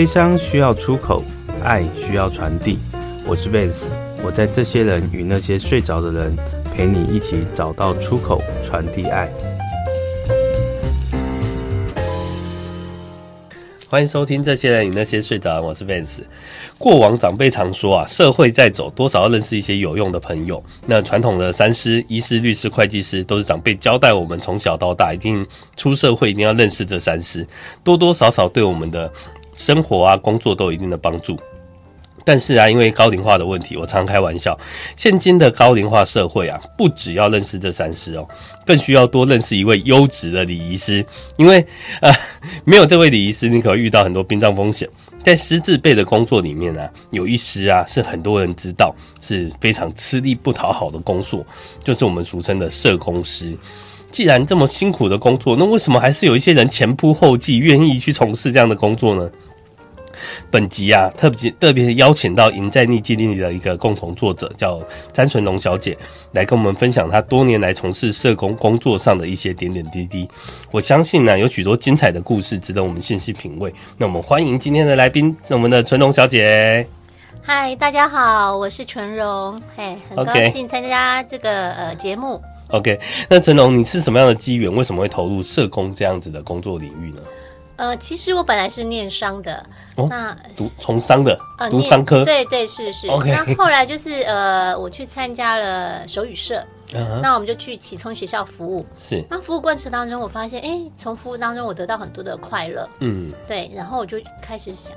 悲伤需要出口，爱需要传递。我是 Vance，我在这些人与那些睡着的人，陪你一起找到出口，传递爱。欢迎收听《这些人与那些睡着》，我是 Vance。过往长辈常说啊，社会在走，多少要认识一些有用的朋友。那传统的三师、医师、律师、会计师，都是长辈交代我们从小到大，一定出社会一定要认识这三师，多多少少对我们的生活啊、工作都有一定的帮助。但是啊，因为高龄化的问题，我常开玩笑，现今的高龄化社会啊，不只要认识这三师哦，更需要多认识一位优质的礼仪师。因为呃，没有这位礼仪师，你可能遇到很多殡葬风险。在师字辈的工作里面呢、啊，有一师啊，是很多人知道是非常吃力不讨好的工作，就是我们俗称的社工师。既然这么辛苦的工作，那为什么还是有一些人前仆后继，愿意去从事这样的工作呢？本集啊，特别特别邀请到《赢在逆境里》的一个共同作者，叫詹纯龙小姐，来跟我们分享她多年来从事社工工作上的一些点点滴滴。我相信呢、啊，有许多精彩的故事值得我们细细品味。那我们欢迎今天的来宾，是我们的纯龙小姐。嗨，大家好，我是纯龙，嘿，很高兴参加这个呃节目。OK，那纯龙，你是什么样的机缘？为什么会投入社工这样子的工作领域呢？呃，其实我本来是念商的，哦、那读从商的，呃，读商科，对对是是。那后来就是呃，我去参加了手语社，uh. 那我们就去启聪学校服务。是。那服务过程当中，我发现，哎，从服务当中我得到很多的快乐。嗯。对，然后我就开始想，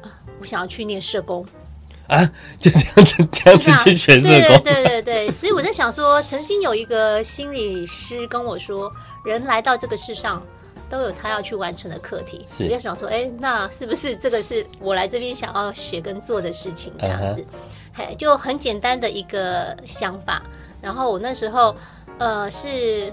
啊，我想要去念社工。啊，就这样子，这样子去学社工。对对对对，所以我在想说，曾经有一个心理师跟我说，人来到这个世上。都有他要去完成的课题，我就想说，哎、欸，那是不是这个是我来这边想要学跟做的事情？这样子，嘿、uh -huh.，就很简单的一个想法。然后我那时候，呃，是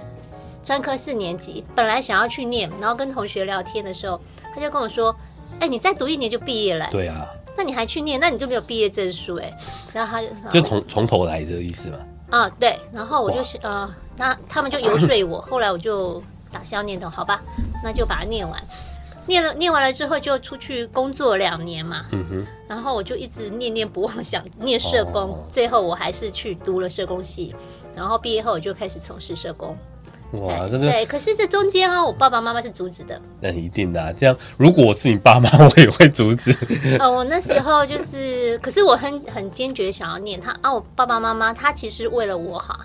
专科四年级，本来想要去念，然后跟同学聊天的时候，他就跟我说，哎、欸，你再读一年就毕业了。对啊，那你还去念，那你就没有毕业证书哎。然后他就就从从头来这个意思吗。啊，对。然后我就呃，那他们就游说我，后来我就。打消念头，好吧，那就把它念完。念了，念完了之后就出去工作两年嘛。嗯哼。然后我就一直念念不忘，想念社工。哦。最后我还是去读了社工系，然后毕业后我就开始从事社工。哇，这个对，可是这中间啊，我爸爸妈妈是阻止的。那一定的、啊，这样如果我是你爸妈，我也会阻止。呃，我那时候就是，可是我很很坚决想要念他啊。我爸爸妈妈他其实为了我好，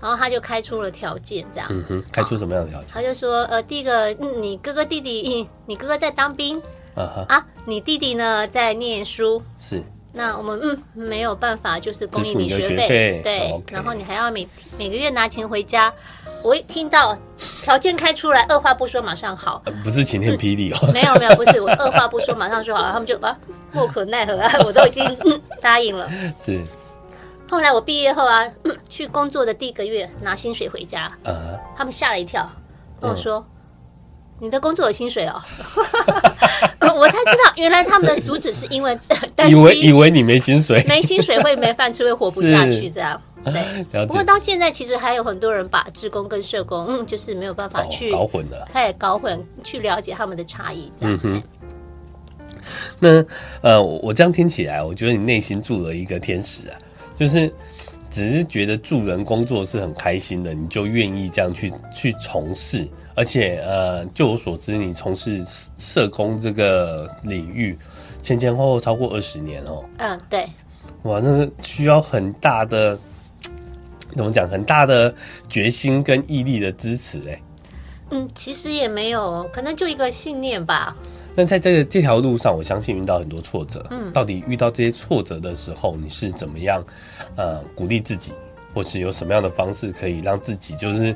然后他就开出了条件，这样。嗯哼，开出什么样的条件？他就说，呃，第一个，嗯、你哥哥弟弟，你哥哥在当兵，啊啊，你弟弟呢在念书，是。那我们嗯没有办法，就是供应你学费，对、然后你还要每每个月拿钱回家。我一听到条件开出来，二话不说马上好，呃、不是晴天霹雳哦、嗯，没有没有，不是我二话不说马上说好，他们就啊莫可奈何啊，我都已经、嗯、答应了。是。后来我毕业后啊，去工作的第一个月拿薪水回家，呃、他们吓了一跳，跟我说。嗯你的工作有薪水哦，我才知道原来他们的阻止是因为担心，以为以为你没薪水，没薪水会没饭吃，会活不下去 这样。对，不过到现在其实还有很多人把志工跟社工，嗯，就是没有办法去搞混了，他也搞混，去了解他们的差异这样。嗯哼。那呃，我这样听起来，我觉得你内心住了一个天使啊，就是只是觉得助人工作是很开心的，你就愿意这样去去从事。而且，呃，就我所知，你从事社工这个领域前前后后超过二十年哦。嗯，对。哇，那个需要很大的，怎么讲？很大的决心跟毅力的支持哎。嗯，其实也没有，可能就一个信念吧。那在这个这条路上，我相信遇到很多挫折。嗯，到底遇到这些挫折的时候，你是怎么样呃鼓励自己，或是有什么样的方式可以让自己就是？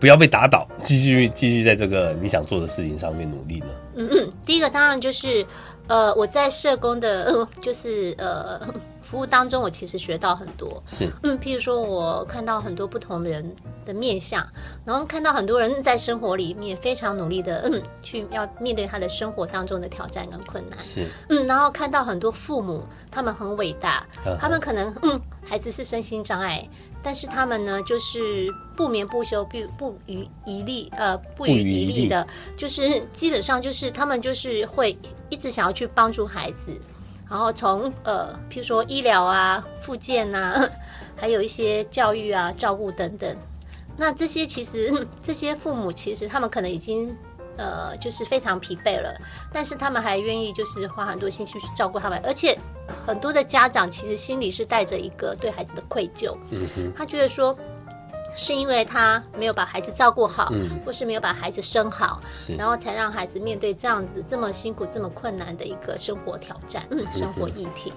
不要被打倒，继续继续在这个你想做的事情上面努力呢。嗯嗯，第一个当然就是，呃，我在社工的，呃、就是呃服务当中，我其实学到很多。是，嗯，譬如说我看到很多不同人的面相，然后看到很多人在生活里面非常努力的，嗯，去要面对他的生活当中的挑战跟困难。是，嗯，然后看到很多父母，他们很伟大，他们可能，嗯，孩子是身心障碍。但是他们呢，就是不眠不休，不不遗一力，呃，不遗一力的，就是基本上就是他们就是会一直想要去帮助孩子，然后从呃，譬如说医疗啊、复健啊，还有一些教育啊、照顾等等。那这些其实 这些父母其实他们可能已经。呃，就是非常疲惫了，但是他们还愿意就是花很多心思去照顾他们，而且很多的家长其实心里是带着一个对孩子的愧疚，嗯，他觉得说是因为他没有把孩子照顾好，嗯，或是没有把孩子生好，然后才让孩子面对这样子这么辛苦、这么困难的一个生活挑战，嗯，生活议题。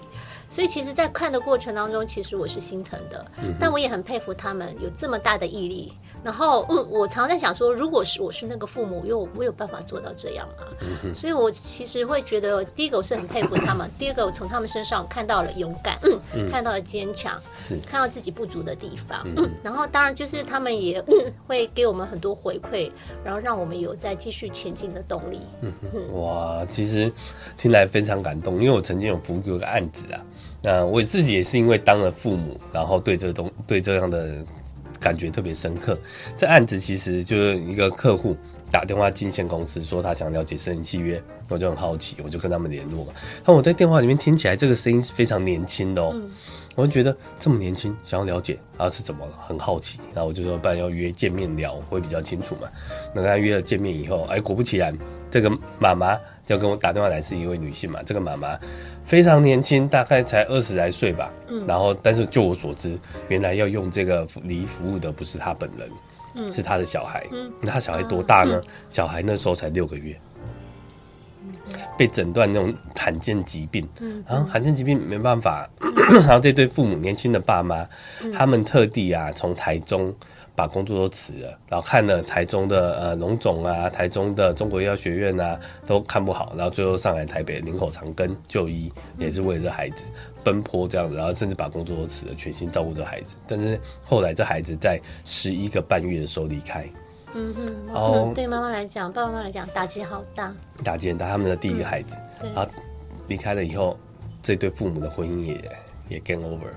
所以其实，在看的过程当中，其实我是心疼的，嗯，但我也很佩服他们有这么大的毅力。然后，嗯，我常在想说，如果是我是那个父母，因为我没有办法做到这样嘛。嗯、所以我其实会觉得，第一个我是很佩服他们，第二个我从他们身上看到了勇敢，嗯嗯、看到了坚强，是看到自己不足的地方。嗯，然后当然就是他们也、嗯、会给我们很多回馈，然后让我们有再继续前进的动力。嗯嗯，哇，其实听来非常感动，因为我曾经有服务过一个案子啊，那我自己也是因为当了父母，然后对这个东对这样的。感觉特别深刻。这案子其实就是一个客户打电话进线公司，说他想了解私人契约，我就很好奇，我就跟他们联络。那我在电话里面听起来，这个声音是非常年轻的哦。嗯、我就觉得这么年轻，想要了解他是怎么了，很好奇。然后我就说，不然要约见面聊，会比较清楚嘛。那跟他约了见面以后，哎，果不其然，这个妈妈要跟我打电话来是一位女性嘛。这个妈妈。非常年轻，大概才二十来岁吧。嗯，然后，但是就我所知，原来要用这个礼仪服务的不是他本人，嗯，是他的小孩。嗯，那他小孩多大呢？嗯、小孩那时候才六个月，嗯、被诊断那种罕见疾病。嗯，然后罕见疾病没办法，嗯、然后这对父母年轻的爸妈，嗯、他们特地啊从台中。把工作都辞了，然后看了台中的呃农总啊，台中的中国医药学院啊，都看不好，然后最后上来台北林口长庚就医，也是为了这孩子奔波这样子，然后甚至把工作都辞了，全心照顾这孩子。但是后来这孩子在十一个半月的时候离开，嗯哼，然后对妈妈来讲，爸爸妈妈来讲打击好大，打击很大。他们的第一个孩子，嗯、然后离开了以后，这对父母的婚姻也。也 game over，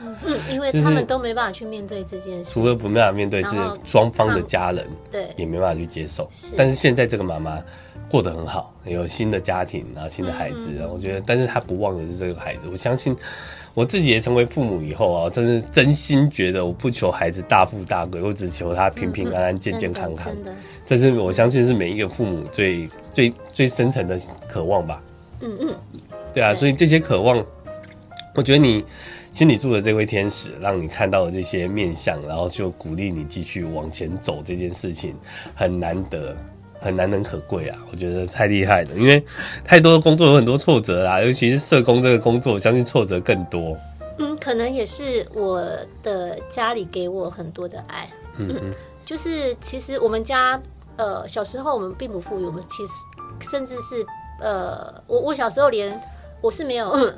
嗯，因为他们都没办法去面对这件事，除了不没办法面对，是双方的家人对也没办法去接受。但是现在这个妈妈过得很好，有新的家庭，然后新的孩子，我觉得，但是她不忘的是这个孩子。我相信我自己也成为父母以后啊，真是真心觉得，我不求孩子大富大贵，我只求他平平安安、健健康康。真的，这是我相信是每一个父母最最最深层的渴望吧。嗯嗯，对啊，所以这些渴望。我觉得你心里住的这位天使，让你看到了这些面相，然后就鼓励你继续往前走。这件事情很难得，很难能可贵啊！我觉得太厉害了，因为太多的工作有很多挫折啦，尤其是社工这个工作，我相信挫折更多。嗯，可能也是我的家里给我很多的爱。嗯嗯，嗯，就是其实我们家呃小时候我们并不富裕，我们其实甚至是呃我我小时候连我是没有。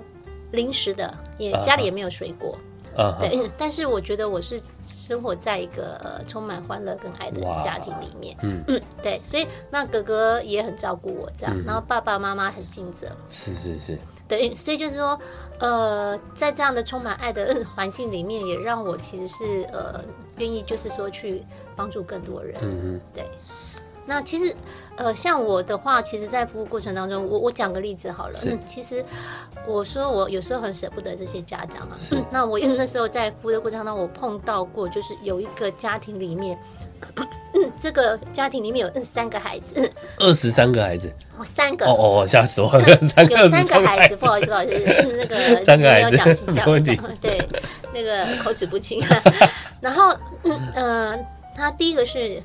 零食的，也家里也没有水果，uh huh. 对。但是我觉得我是生活在一个呃充满欢乐跟爱的家庭里面，嗯嗯，对。所以那哥哥也很照顾我，这样。嗯、然后爸爸妈妈很尽责，是是是，对。所以就是说，呃，在这样的充满爱的环境里面，也让我其实是呃愿意，就是说去帮助更多人，嗯嗯，对。那其实，呃，像我的话，其实，在服务过程当中，我我讲个例子好了。其实我说我有时候很舍不得这些家长啊。那我因为那时候在服务的过程当中，我碰到过，就是有一个家庭里面，嗯、这个家庭里面有二十三个孩子。二十三个孩子。哦，三个。哦哦，吓死我了！有三个孩子，不好意思，不好意思，那个 三个孩子，没问题。对，那个口齿不清。然后，呃，他第一个是。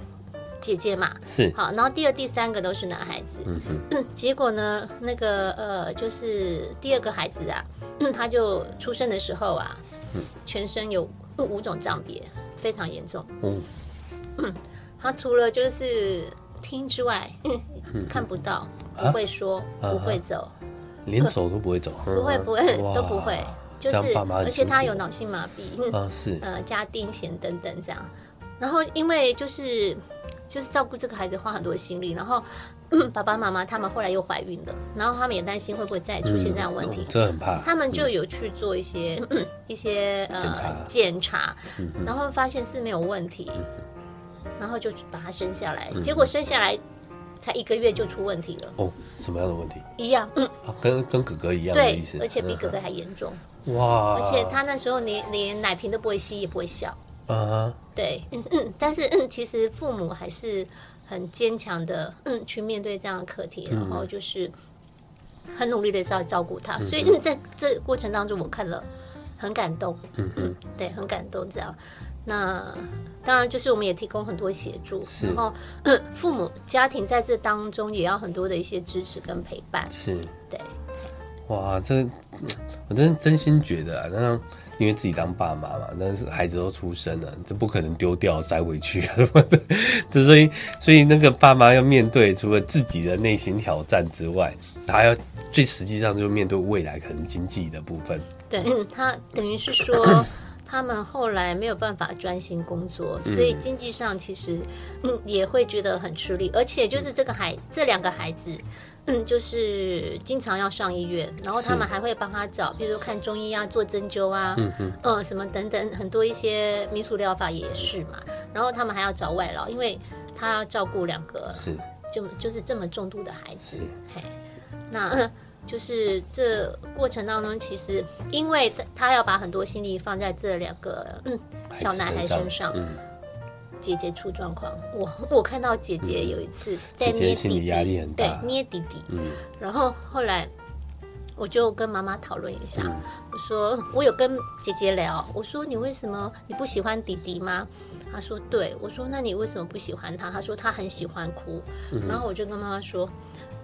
姐姐嘛，是。好，然后第二、第三个都是男孩子。嗯嗯，结果呢，那个呃，就是第二个孩子啊，嗯、他就出生的时候啊，嗯、全身有五种障别，非常严重。嗯，嗯，他除了就是听之外，看不到，不会说，啊、不会走，连走都不会走，不会不会都不会，就是而且他有脑性麻痹，啊、是。呃加癫痫等等这样，然后因为就是。就是照顾这个孩子花很多心力，然后、嗯、爸爸妈妈他们后来又怀孕了，然后他们也担心会不会再出现这样的问题，这、很怕。他们就有去做一些、嗯、一些呃检查，然后发现是没有问题，嗯、然后就把他生下来，嗯、结果生下来才一个月就出问题了。哦，什么样的问题？一样，嗯，啊、跟跟哥哥一样的意思，对，而且比哥哥还严重。哇！而且他那时候连连奶瓶都不会吸，也不会笑。啊，对，嗯嗯，但是嗯，其实父母还是很坚强的，嗯，去面对这样的课题，然后就是很努力的照照顾他，嗯、所以嗯，在这过程当中，我看了很感动，嗯嗯，对，很感动这样。那当然就是我们也提供很多协助，然后 父母家庭在这当中也要很多的一些支持跟陪伴，是。对。哇，这 我真真心觉得啊，那。因为自己当爸妈嘛，但是孩子都出生了，这不可能丢掉塞回去啊 什么的，所以所以那个爸妈要面对除了自己的内心挑战之外，他要最实际上就面对未来可能经济的部分。对，嗯，他等于是说 他们后来没有办法专心工作，所以经济上其实嗯也会觉得很吃力，而且就是这个孩这两个孩子。嗯，就是经常要上医院，然后他们还会帮他找，比如说看中医啊，做针灸啊，嗯嗯，呃，什么等等，很多一些民俗疗法也是嘛。然后他们还要找外劳，因为他要照顾两个，是就就是这么重度的孩子。嘿，那 就是这过程当中，其实因为他要把很多心力放在这两个嗯小男孩身上。姐姐出状况，我我看到姐姐有一次在捏弟弟，对，捏弟弟，嗯，然后后来我就跟妈妈讨论一下，嗯、我说我有跟姐姐聊，我说你为什么你不喜欢弟弟吗？她说对，我说那你为什么不喜欢他？她说他很喜欢哭，嗯、然后我就跟妈妈说，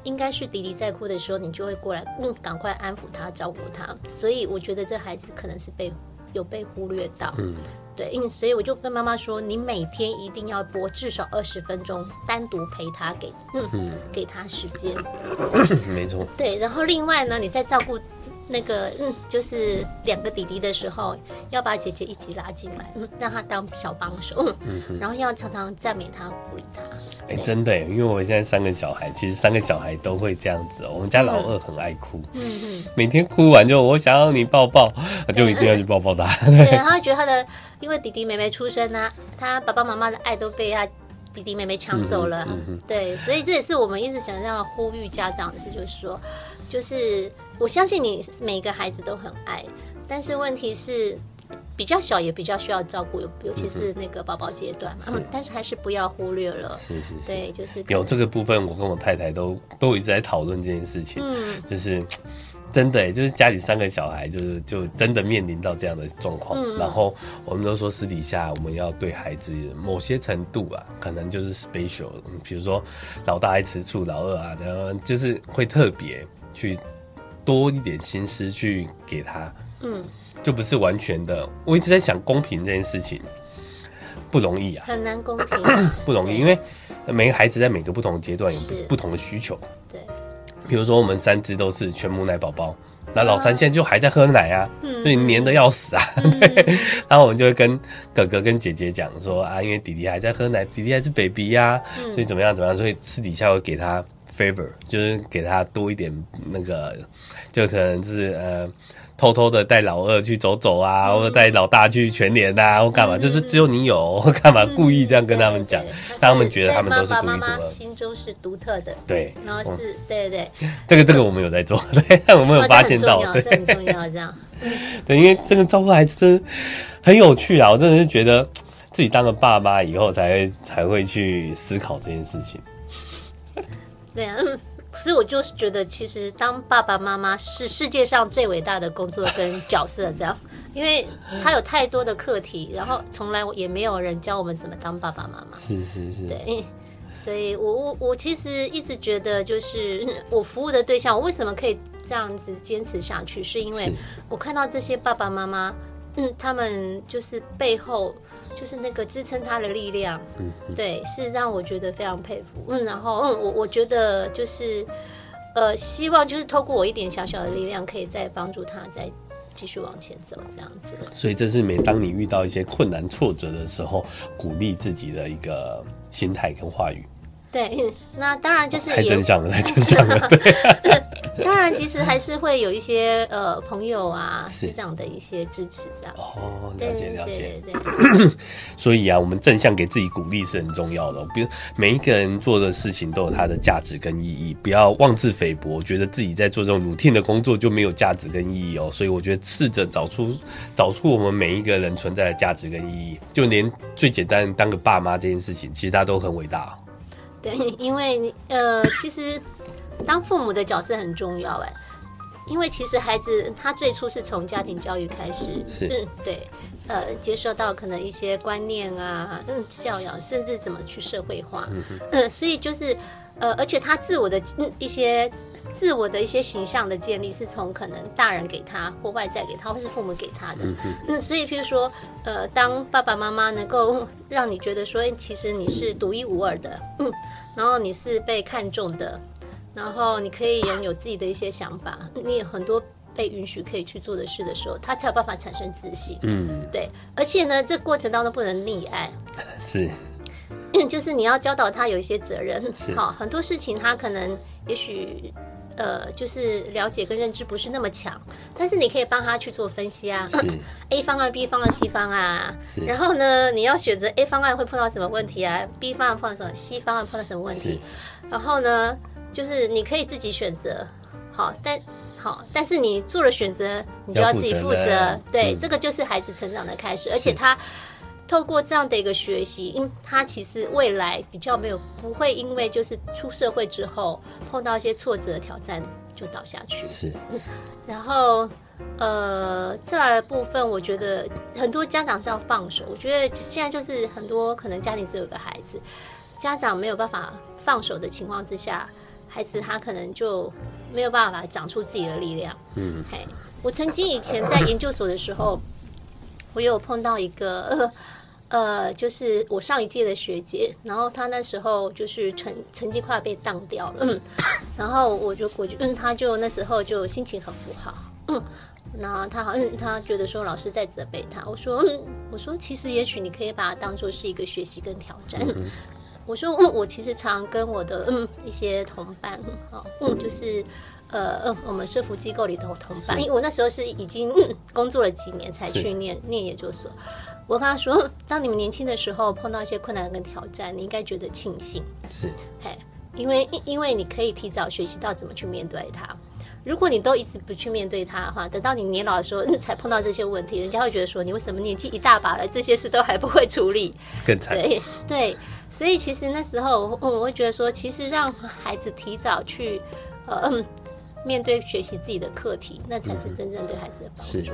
应该是弟弟在哭的时候，你就会过来，嗯，赶快安抚他，照顾他，所以我觉得这孩子可能是被有被忽略到，嗯。对，嗯，所以我就跟妈妈说，你每天一定要播至少二十分钟，单独陪他给，嗯，嗯给他时间。没错。对，然后另外呢，你在照顾。那个嗯，就是两个弟弟的时候，要把姐姐一起拉进来，嗯，让他当小帮手，嗯哼，然后要常常赞美他、鼓励他。哎、欸，真的，因为我现在三个小孩，其实三个小孩都会这样子哦。我们家老二很爱哭，嗯嗯，每天哭完就我想要你抱抱，就一定要去抱抱他。对，他会觉得他的，因为弟弟妹妹出生啊，他爸爸妈妈的爱都被他弟弟妹妹抢走了，嗯嗯、对，所以这也是我们一直想要呼吁家长的事，就是说，就是。我相信你每个孩子都很爱，但是问题是比较小也比较需要照顾，尤尤其是那个宝宝阶段嘛。嗯，但是还是不要忽略了。是是是，对，就是有这个部分，我跟我太太都都一直在讨论这件事情。嗯，就是真的，就是家里三个小孩，就是就真的面临到这样的状况。嗯，然后我们都说私底下我们要对孩子某些程度啊，可能就是 special，比如说老大爱吃醋，老二啊，这样就是会特别去。多一点心思去给他，嗯，就不是完全的。我一直在想公平这件事情不容易啊，很难公平，不容易，因为每个孩子在每个不同阶段有不同的需求。对，比如说我们三只都是全母奶宝宝，那老三现在就还在喝奶啊，所以黏得要死啊。对，然后我们就会跟哥哥跟姐姐讲说啊，因为弟弟还在喝奶，弟弟还是 baby 呀，所以怎么样怎么样，所以私底下会给他 favor，就是给他多一点那个。就可能就是呃，偷偷的带老二去走走啊，嗯、或者带老大去全联啊，或干嘛，嗯、就是只有你有，或干嘛故意这样跟他们讲，让他们觉得他们都是独一无二。妈妈心中是独特的，对，然后是，嗯、对对，这个这个我们有在做，对，我们有发现到，哦、这很重要，这样。对，因为这个照顾孩子真的很有趣啊，我真的是觉得自己当了爸妈以后，才会才会去思考这件事情。对啊。所以我就是觉得，其实当爸爸妈妈是世界上最伟大的工作跟角色，这样，因为他有太多的课题，然后从来也没有人教我们怎么当爸爸妈妈。是是是，对，所以我我我其实一直觉得，就是我服务的对象，我为什么可以这样子坚持下去，是因为我看到这些爸爸妈妈，嗯，他们就是背后。就是那个支撑他的力量，嗯，对，是让我觉得非常佩服。嗯，然后嗯，我我觉得就是，呃，希望就是透过我一点小小的力量，可以再帮助他再继续往前走，这样子。所以这是每当你遇到一些困难挫折的时候，鼓励自己的一个心态跟话语。对，那当然就是太正向了，太正向了。对，当然其实还是会有一些呃朋友啊，是这样的一些支持，这样哦，了解了解。对，对，对，对，所以啊，我们正向给自己鼓励是很重要的。比如每一个人做的事情都有它的价值跟意义，不要妄自菲薄，觉得自己在做这种 routine 的工作就没有价值跟意义哦。所以我觉得试着找出找出我们每一个人存在的价值跟意义，就连最简单当个爸妈这件事情，其实大家都很伟大。对，因为你呃，其实当父母的角色很重要哎，因为其实孩子他最初是从家庭教育开始，是，嗯，对，呃，接受到可能一些观念啊，嗯，教养，甚至怎么去社会化，嗯，嗯，所以就是。呃，而且他自我的一些自我的一些形象的建立，是从可能大人给他，或外在给他，或是父母给他的。嗯，嗯，所以譬如说，呃，当爸爸妈妈能够 让你觉得说，其实你是独一无二的，嗯，然后你是被看重的，然后你可以拥有自己的一些想法，你有很多被允许可以去做的事的时候，他才有办法产生自信。嗯，对。而且呢，这过程当中不能溺爱。是。就是你要教导他有一些责任，好，很多事情他可能也许呃，就是了解跟认知不是那么强，但是你可以帮他去做分析啊，A 方案、B 方案、C 方案啊，然后呢，你要选择 A 方案会碰到什么问题啊，B 方案碰到什么，C 方案碰到什么问题，然后呢，就是你可以自己选择，好，但好，但是你做了选择，你就要自己负责，责对、嗯，这个就是孩子成长的开始，而且他。透过这样的一个学习，因他其实未来比较没有不会因为就是出社会之后碰到一些挫折挑战就倒下去。是，然后呃，自来的部分，我觉得很多家长是要放手。我觉得现在就是很多可能家庭只有一个孩子，家长没有办法放手的情况之下，孩子他可能就没有办法长出自己的力量。嗯，嘿，我曾经以前在研究所的时候。我有碰到一个，呃，就是我上一届的学姐，然后她那时候就是成成绩快要被当掉了，嗯，然后我就我就嗯，她就那时候就心情很不好，嗯，然后她好像她觉得说老师在责备她，我说嗯，我说其实也许你可以把它当做是一个学习跟挑战，嗯，我说嗯，我其实常跟我的嗯一些同伴，好，嗯，就是。呃嗯，我们社福机构里头同伴，因为我那时候是已经工作了几年才去念念研究所。我跟他说，当你们年轻的时候碰到一些困难跟挑战，你应该觉得庆幸，是，嘿，因为因为你可以提早学习到怎么去面对它。如果你都一直不去面对它的话，等到你年老的时候才碰到这些问题，人家会觉得说你为什么年纪一大把了，这些事都还不会处理，更惨。对对，所以其实那时候我我会觉得说，其实让孩子提早去呃嗯。面对学习自己的课题，那才是真正对孩子的帮助。是，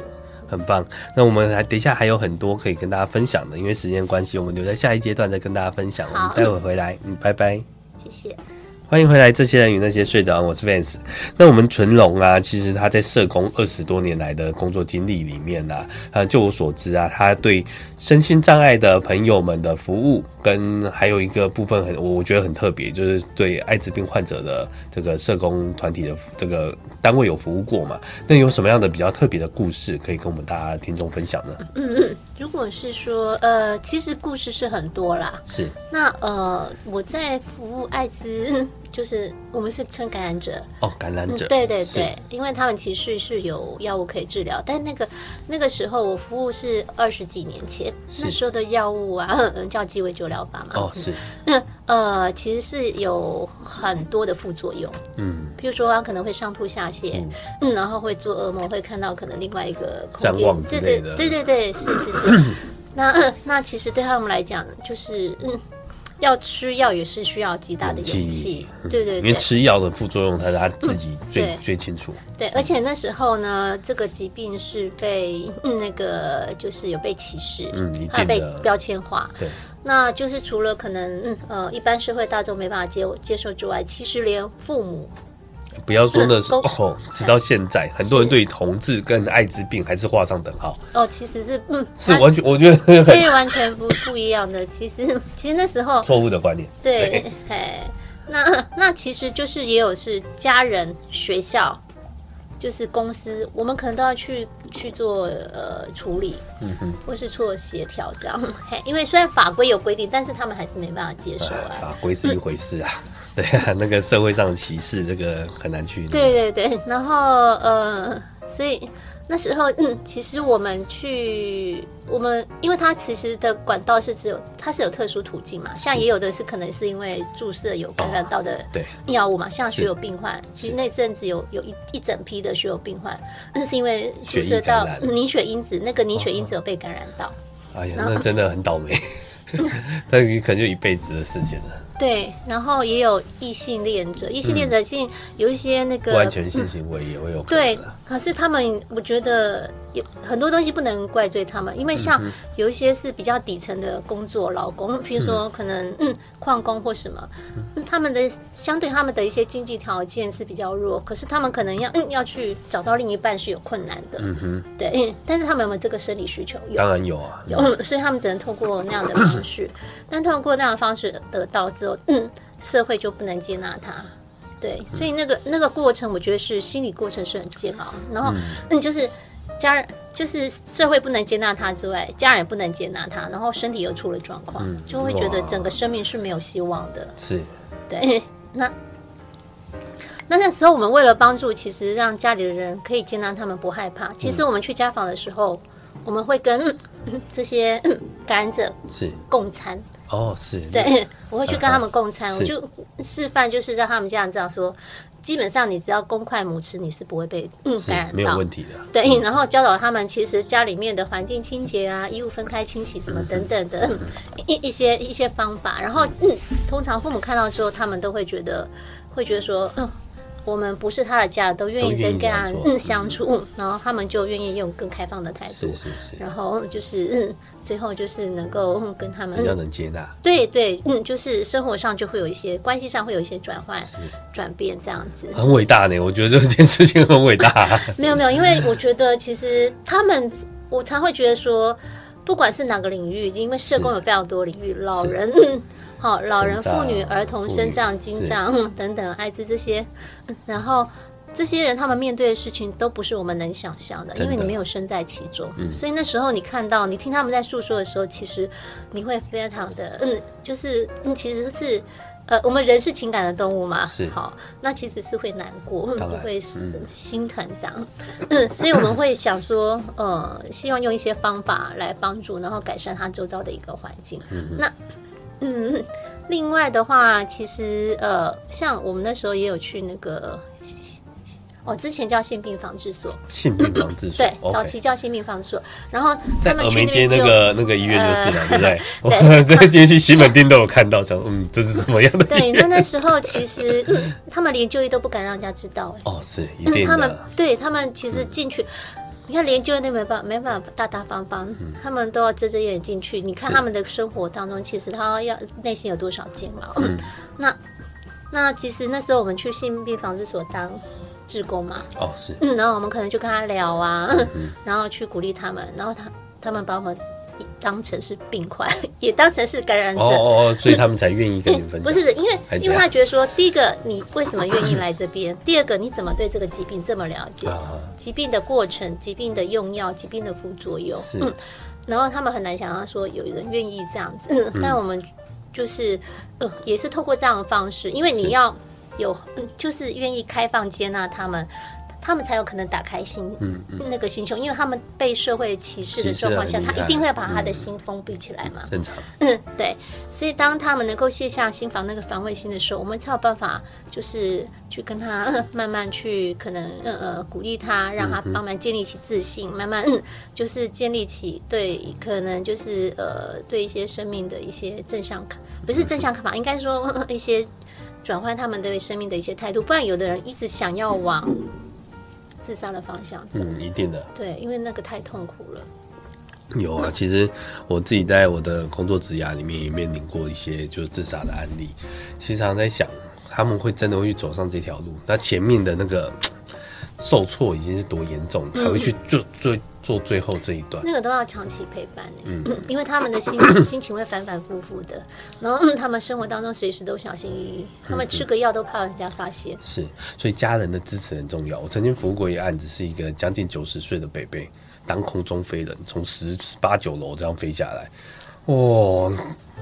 很棒。那我们还等一下还有很多可以跟大家分享的，因为时间关系，我们留在下一阶段再跟大家分享。我们待会回来，嗯，拜拜。谢谢。欢迎回来，这些人与那些睡着，我是 Vance。那我们纯龙啊，其实他在社工二十多年来的工作经历里面呢、啊，呃，就我所知啊，他对身心障碍的朋友们的服务，跟还有一个部分很，我觉得很特别，就是对艾滋病患者的这个社工团体的这个单位有服务过嘛？那有什么样的比较特别的故事可以跟我们大家听众分享呢？嗯嗯，如果是说，呃，其实故事是很多啦。是。那呃，我在服务艾滋。就是我们是称感染者。哦，感染者，嗯、对对对，因为他们其实是有药物可以治疗，但那个那个时候我服务是二十几年前，那时候的药物啊，叫鸡尾酒疗法嘛，哦是，那呃其实是有很多的副作用，嗯，譬如说他可能会上吐下泻，嗯，然后会做噩梦，会看到可能另外一个空间，对对对对对，是是是，那那其实对他们来讲就是嗯。要吃药也是需要极大的勇气，对对对，因为吃药的副作用，他是他自己最最清楚。对，而且那时候呢，这个疾病是被那个就是有被歧视，嗯，它被标签化。对，那就是除了可能呃一般社会大众没办法接接受之外，其实连父母。不要说那 时候，直到现在，很多人对同志跟艾滋病还是画上等号。哦，其实是嗯，是完全，我觉得 可以完全不不一样的。其实，其实那时候错误的观念。对，哎，那那其实就是也有是家人、学校，就是公司，我们可能都要去去做呃处理，嗯哼，或是做协调这样。嘿，因为虽然法规有规定，但是他们还是没办法接受啊。法规是一回事啊，对啊，那个社会上的歧视这个很难去。对对对，然后呃，所以。那时候，嗯，其实我们去，我们因为它其实的管道是只有，它是有特殊途径嘛，像也有的是可能是因为注射有感染到的药物嘛，像血友病患，其实那阵子有有一一整批的血友病患，那 是因为注射到凝血因子，那个凝血因子有被感染到，哎呀，那真的很倒霉，那你可能就一辈子的事情了。对，然后也有异性恋者，异性恋者性有一些那个、嗯、不安全性行为也会有。对，可是他们，我觉得。有很多东西不能怪罪他们，因为像有一些是比较底层的工作劳工，譬如说可能嗯矿工或什么，他们的相对他们的一些经济条件是比较弱，可是他们可能要嗯要去找到另一半是有困难的，嗯哼，对，但是他们有没有这个生理需求？有，当然有啊，有，所以他们只能透过那样的方式，但透过那样的方式得到之后，嗯，社会就不能接纳他，对，所以那个那个过程，我觉得是心理过程是很煎熬，然后嗯就是。家人就是社会不能接纳他之外，家人也不能接纳他，然后身体又出了状况，嗯，就会觉得整个生命是没有希望的。是，对。那那那时候我们为了帮助，其实让家里的人可以接纳他们，不害怕。其实我们去家访的时候，嗯、我们会跟 这些 感染者是共餐。哦，是。对，我会去跟他们共餐，我就示范，就是让他们这样这样说。基本上，你只要公筷母吃，你是不会被感染到，没有问题的。对，然后教导他们，其实家里面的环境清洁啊，衣物分开清洗什么等等的 一一些一些方法。然后，嗯，通常父母看到之后，他们都会觉得，会觉得说，嗯。我们不是他的家，都愿意跟这样嗯相处，嗯，然后他们就愿意用更开放的态度，是是是，然后就是嗯，最后就是能够嗯跟他们比较能接纳，对对，嗯，就是生活上就会有一些关系上会有一些转换转变这样子，很伟大呢，我觉得这件事情很伟大。没有没有，因为我觉得其实他们，我常会觉得说，不管是哪个领域，因为社工有非常多领域，老人。好，老人、妇女、儿童、身障、精障等等，艾滋这些，然后这些人他们面对的事情都不是我们能想象的，因为你没有身在其中。嗯，所以那时候你看到、你听他们在诉说的时候，其实你会非常的，嗯，就是嗯，其实是呃，我们人是情感的动物嘛，是好，那其实是会难过，会心疼这样。嗯，所以我们会想说，呃，希望用一些方法来帮助，然后改善他周遭的一个环境。嗯，那。嗯，另外的话，其实呃，像我们那时候也有去那个，哦，之前叫性病防治所，性病防治所，对，早期叫性病防治所，然后他们去那那个那个医院就是了，对不对？对，这 去西门町都有看到，说嗯，这是什么样的？对，那那时候其实他们连就医都不敢让人家知道，哎，哦，是，因为他们对他们其实进去。你看，连就业都没办，没办法大大方方，嗯、他们都要遮遮掩掩进去。你看他们的生活当中，其实他要内心有多少煎熬？嗯，那那其实那时候我们去性病防治所当志工嘛，哦是，嗯，然后我们可能就跟他聊啊，嗯、然后去鼓励他们，然后他他们把我们。当成是病患，也当成是感染者哦哦，所以他们才愿意跟你分享。不是因为因为他觉得说，第一个你为什么愿意来这边？第二个你怎么对这个疾病这么了解？疾病的过程、疾病的用药、疾病的副作用。是。然后他们很难想象说有人愿意这样子，但我们就是呃，也是透过这样的方式，因为你要有，就是愿意开放接纳他们。他们才有可能打开心，嗯嗯、那个心胸，因为他们被社会歧视的状况下，他一定会把他的心封闭起来嘛。正常。嗯，对。所以当他们能够卸下心房那个防卫心的时候，我们才有办法，就是去跟他 慢慢去，可能呃呃鼓励他，让他慢慢建立起自信，嗯、慢慢就是建立起对可能就是呃对一些生命的一些正向看，不是正向看法，应该说一些转换他们对生命的一些态度，不然有的人一直想要往。自杀的方向，嗯，一定的，对，因为那个太痛苦了。有啊，其实我自己在我的工作职涯里面也面临过一些就是自杀的案例。其实常常在想，他们会真的会去走上这条路？那前面的那个受挫已经是多严重，才会去做做做最后这一段，那个都要长期陪伴，嗯，因为他们的心 心情会反反复复的，然后、嗯、他们生活当中随时都小心翼翼，他们吃个药都怕人家发现，是，所以家人的支持很重要。我曾经服务过一个案子，是一个将近九十岁的北北当空中飞人，从十八九楼这样飞下来，哇、哦，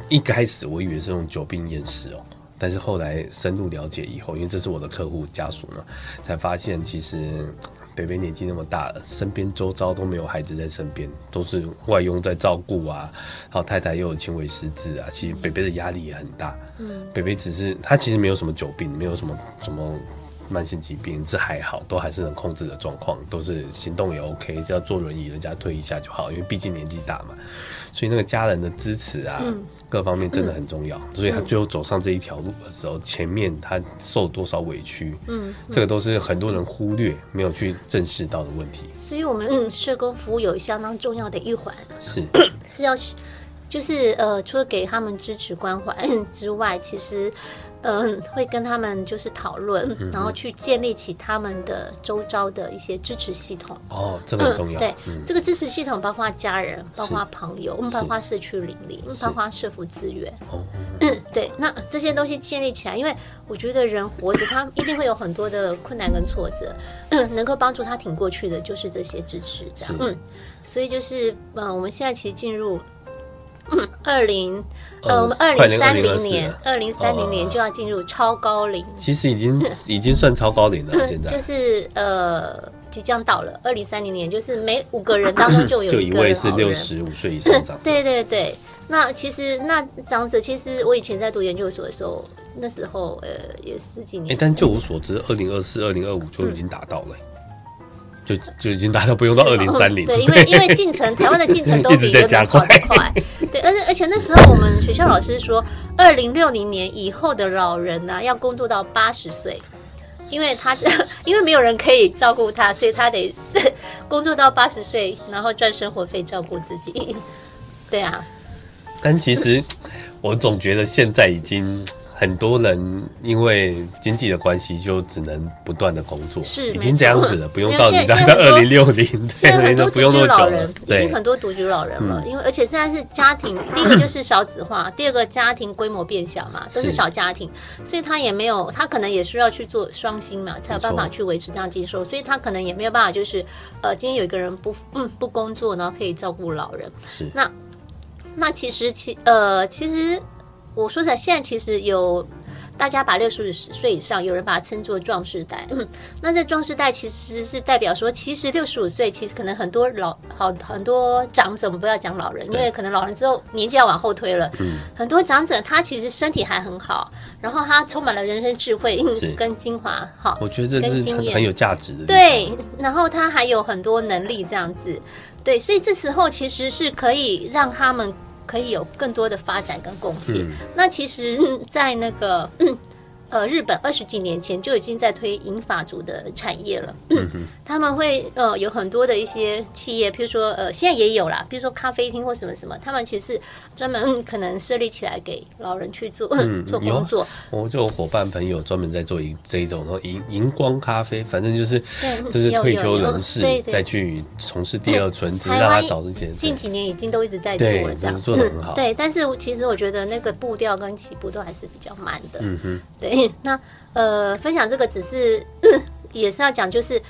一开始我以为是那种久病厌世哦，但是后来深入了解以后，因为这是我的客户家属嘛，才发现其实。北北年纪那么大了，身边周遭都没有孩子在身边，都是外佣在照顾啊。然后太太又有轻微失智啊，其实北北的压力也很大。嗯，北北只是他其实没有什么久病，没有什么什么慢性疾病，这还好，都还是能控制的状况，都是行动也 OK，只要坐轮椅人家推一下就好，因为毕竟年纪大嘛。所以那个家人的支持啊。嗯各方面真的很重要，嗯、所以他最后走上这一条路的时候，嗯、前面他受多少委屈，嗯，嗯，这个都是很多人忽略、没有去正视到的问题。所以，我们嗯，社工服务有相当重要的一环，是是要就是呃，除了给他们支持关怀之外，其实。嗯，会跟他们就是讨论，然后去建立起他们的周遭的一些支持系统。哦，这个很重要。嗯、对，嗯、这个支持系统包括家人，包括朋友，包括社区邻里，包括社福资源。哦，对，那这些东西建立起来，因为我觉得人活着，他一定会有很多的困难跟挫折，能够帮助他挺过去的，就是这些支持。这样，嗯，所以就是，嗯，我们现在其实进入。二零，呃，我们二零三零年，二零三零年就要进入超高龄，其实已经已经算超高龄了。现在就是呃，即将到了二零三零年，就是每五个人当中就有一个 人是六十五岁以上长者。对对对，那其实那长者，其实我以前在读研究所的时候，那时候呃也十几年。哎，但就我所知，二零二四、二零二五就已经达到了。就就已经达到不用到二零三零，对，因为因为进程台湾的进程 都比日本跑得快，对，而且而且那时候我们学校老师说，二零六零年以后的老人呢、啊、要工作到八十岁，因为他 因为没有人可以照顾他，所以他得 工作到八十岁，然后赚生活费照顾自己，对啊。但其实我总觉得现在已经。很多人因为经济的关系，就只能不断的工作，是已经这样子了，不用到你到二零六零，现在很多独居老人，对已经很多独居老人了。因为而且现在是家庭，第一个就是少子化，第二个家庭规模变小嘛，都是小家庭，所以他也没有，他可能也需要去做双薪嘛，才有办法去维持这样经济收，所以他可能也没有办法，就是呃，今天有一个人不嗯不工作，然后可以照顾老人。是那那其实其呃其实。我说实在，现在其实有大家把六十五岁以上，有人把它称作壮士代。嗯，那这壮士代其实是代表说，其实六十五岁，其实可能很多老好很多长者，我们不要讲老人，因为可能老人之后年纪要往后推了。嗯，很多长者他其实身体还很好，然后他充满了人生智慧跟精华。好，我觉得这是很有价值的。对，然后他还有很多能力这样子。对，所以这时候其实是可以让他们。可以有更多的发展跟贡献。嗯、那其实，在那个。嗯呃，日本二十几年前就已经在推银发族的产业了。嗯嗯，他们会呃有很多的一些企业，譬如说呃现在也有啦，比如说咖啡厅或什么什么，他们其实是专门、嗯、可能设立起来给老人去做、嗯、做工作。我就有伙伴朋友专门在做一这一种，然后荧荧光咖啡，反正就是对就是退休人士再去从事第二春，职让他找这些。近几年已经都一直在做了，这样做的很好。对，但是其实我觉得那个步调跟起步都还是比较慢的。嗯哼，对。那呃，分享这个只是 也是要讲，就是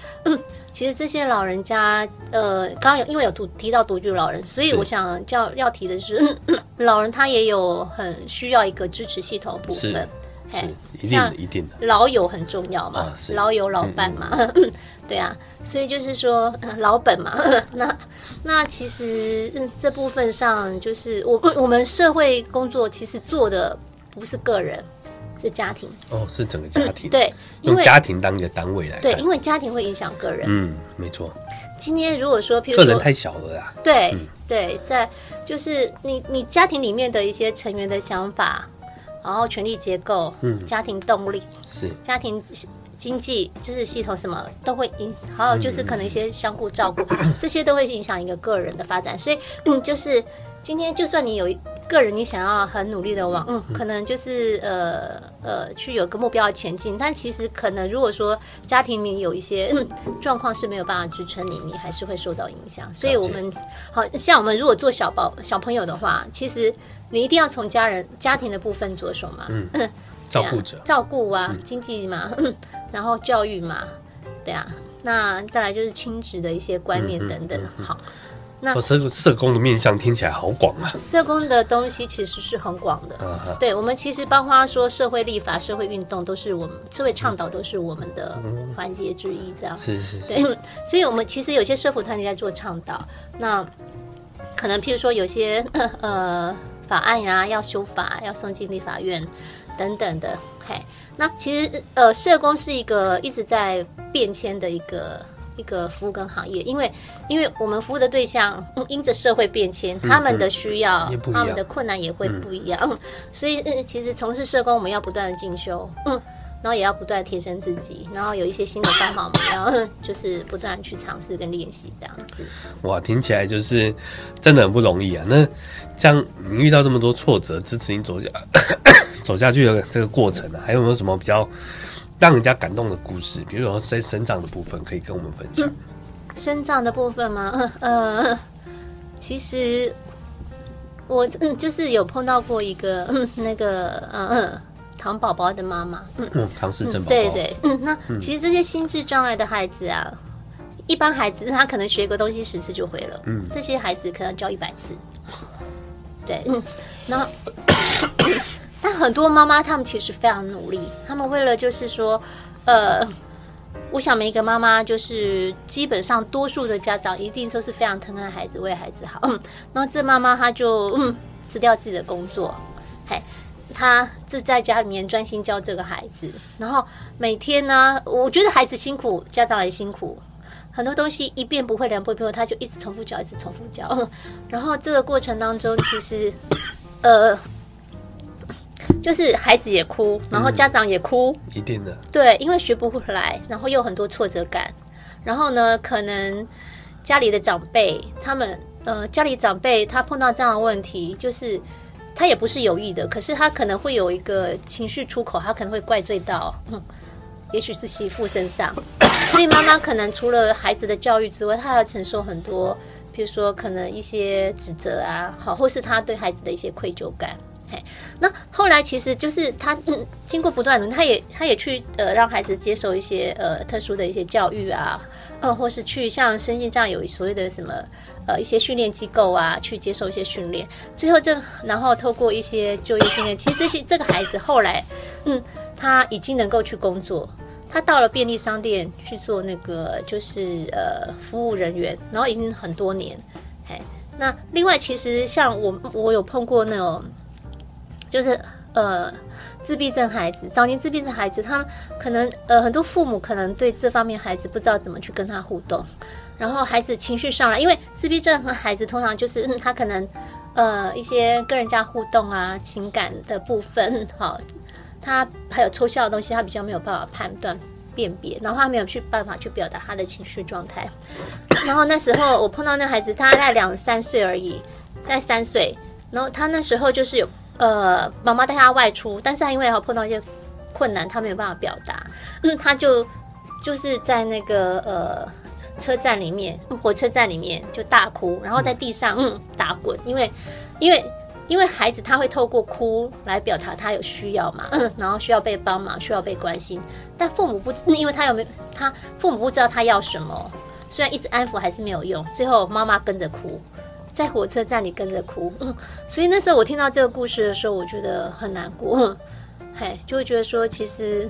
其实这些老人家，呃，刚刚有因为有读提到独居老人，所以我想叫要提的是，老人他也有很需要一个支持系统部分，是一定的，一定的，老友很重要嘛，老友老伴嘛，对啊，所以就是说老本嘛，那那其实这部分上就是我我们社会工作其实做的不是个人。是家庭哦，是整个家庭。嗯、对，用家庭当一个单位来。对，因为家庭会影响个人。嗯，没错。今天如果说，譬如说，个人太小了呀。对、嗯、对，在就是你你家庭里面的一些成员的想法，然后权力结构，嗯，家庭动力是家庭经济知识系统什么都会影，还有就是可能一些相互照顾，嗯、这些都会影响一个个人的发展。所以，嗯，就是今天就算你有一。个人你想要很努力的往，嗯，可能就是呃呃去有个目标前进，但其实可能如果说家庭里面有一些状况是没有办法支撑你，你还是会受到影响。所以我们好像我们如果做小宝小朋友的话，其实你一定要从家人家庭的部分着手嘛，嗯，照顾者。照顾啊，经济嘛，然后教育嘛，对啊。那再来就是亲子的一些观念等等，嗯嗯嗯、好。那社社工的面向听起来好广啊！社工的东西其实是很广的。Uh. 对，我们其实包括说社会立法、社会运动，都是我们社会倡导，都是我们的环节之一。这样、嗯、是是是。对，所以我们其实有些社福团体在做倡导。那可能譬如说有些 呃法案呀、啊，要修法，要送进立法院等等的。嘿，那其实呃，社工是一个一直在变迁的一个。一个服务跟行业，因为因为我们服务的对象，因着社会变迁，嗯、他们的需要、嗯、他们的困难也会不一样，嗯、所以嗯，其实从事社工，我们要不断的进修，嗯，然后也要不断提升自己，然后有一些新的方法，我们要就是不断去尝试跟练习这样子。哇，听起来就是真的很不容易啊！那这样你遇到这么多挫折，支持你走下 走下去的这个过程呢、啊，还有没有什么比较？让人家感动的故事，比如说在生长的部分，可以跟我们分享。嗯、身障的部分吗？呃，其实我嗯，就是有碰到过一个嗯，那个嗯嗯，唐宝宝的妈妈，嗯，唐氏症宝宝，对对，嗯，那其实这些心智障碍的孩子啊，一般孩子他可能学个东西十次就会了，嗯，这些孩子可能教一百次，对，嗯，然后。但很多妈妈她们其实非常努力，她们为了就是说，呃，我想每一个妈妈就是基本上多数的家长一定都是非常疼爱孩子，为孩子好。然后这妈妈她就嗯辞掉自己的工作，嘿，她就在家里面专心教这个孩子。然后每天呢，我觉得孩子辛苦，家长也辛苦，很多东西一遍不会两遍不会，他就一直重复教，一直重复教。然后这个过程当中，其实呃。就是孩子也哭，然后家长也哭，嗯、一定的。对，因为学不回来，然后又有很多挫折感，然后呢，可能家里的长辈，他们呃，家里长辈他碰到这样的问题，就是他也不是有意的，可是他可能会有一个情绪出口，他可能会怪罪到，嗯，也许是媳妇身上，所以妈妈可能除了孩子的教育之外，她还要承受很多，比如说可能一些指责啊，好，或是他对孩子的一些愧疚感。那后来其实就是他，嗯，经过不断的，他也他也去呃让孩子接受一些呃特殊的一些教育啊，呃，或是去像身心这样有所谓的什么呃一些训练机构啊，去接受一些训练。最后这然后透过一些就业训练，其实这些这个孩子后来，嗯，他已经能够去工作，他到了便利商店去做那个就是呃服务人员，然后已经很多年。哎，那另外其实像我我有碰过那种。就是呃，自闭症孩子，早年自闭症孩子，他可能呃，很多父母可能对这方面孩子不知道怎么去跟他互动，然后孩子情绪上来，因为自闭症和孩子通常就是、嗯、他可能呃一些跟人家互动啊，情感的部分，好、他还有抽象的东西，他比较没有办法判断辨别，然后他没有去办法去表达他的情绪状态。然后那时候我碰到那孩子，他才两三岁而已，在三岁，然后他那时候就是有。呃，妈妈带他外出，但是他因为他碰到一些困难，他没有办法表达，嗯，他就就是在那个呃车站里面，火车站里面就大哭，然后在地上嗯。打滚，因为因为因为孩子他会透过哭来表达他有需要嘛，嗯，然后需要被帮忙，需要被关心，但父母不，因为他有没有他父母不知道他要什么，虽然一直安抚还是没有用，最后妈妈跟着哭。在火车站里跟着哭，所以那时候我听到这个故事的时候，我觉得很难过，嘿，就会觉得说，其实，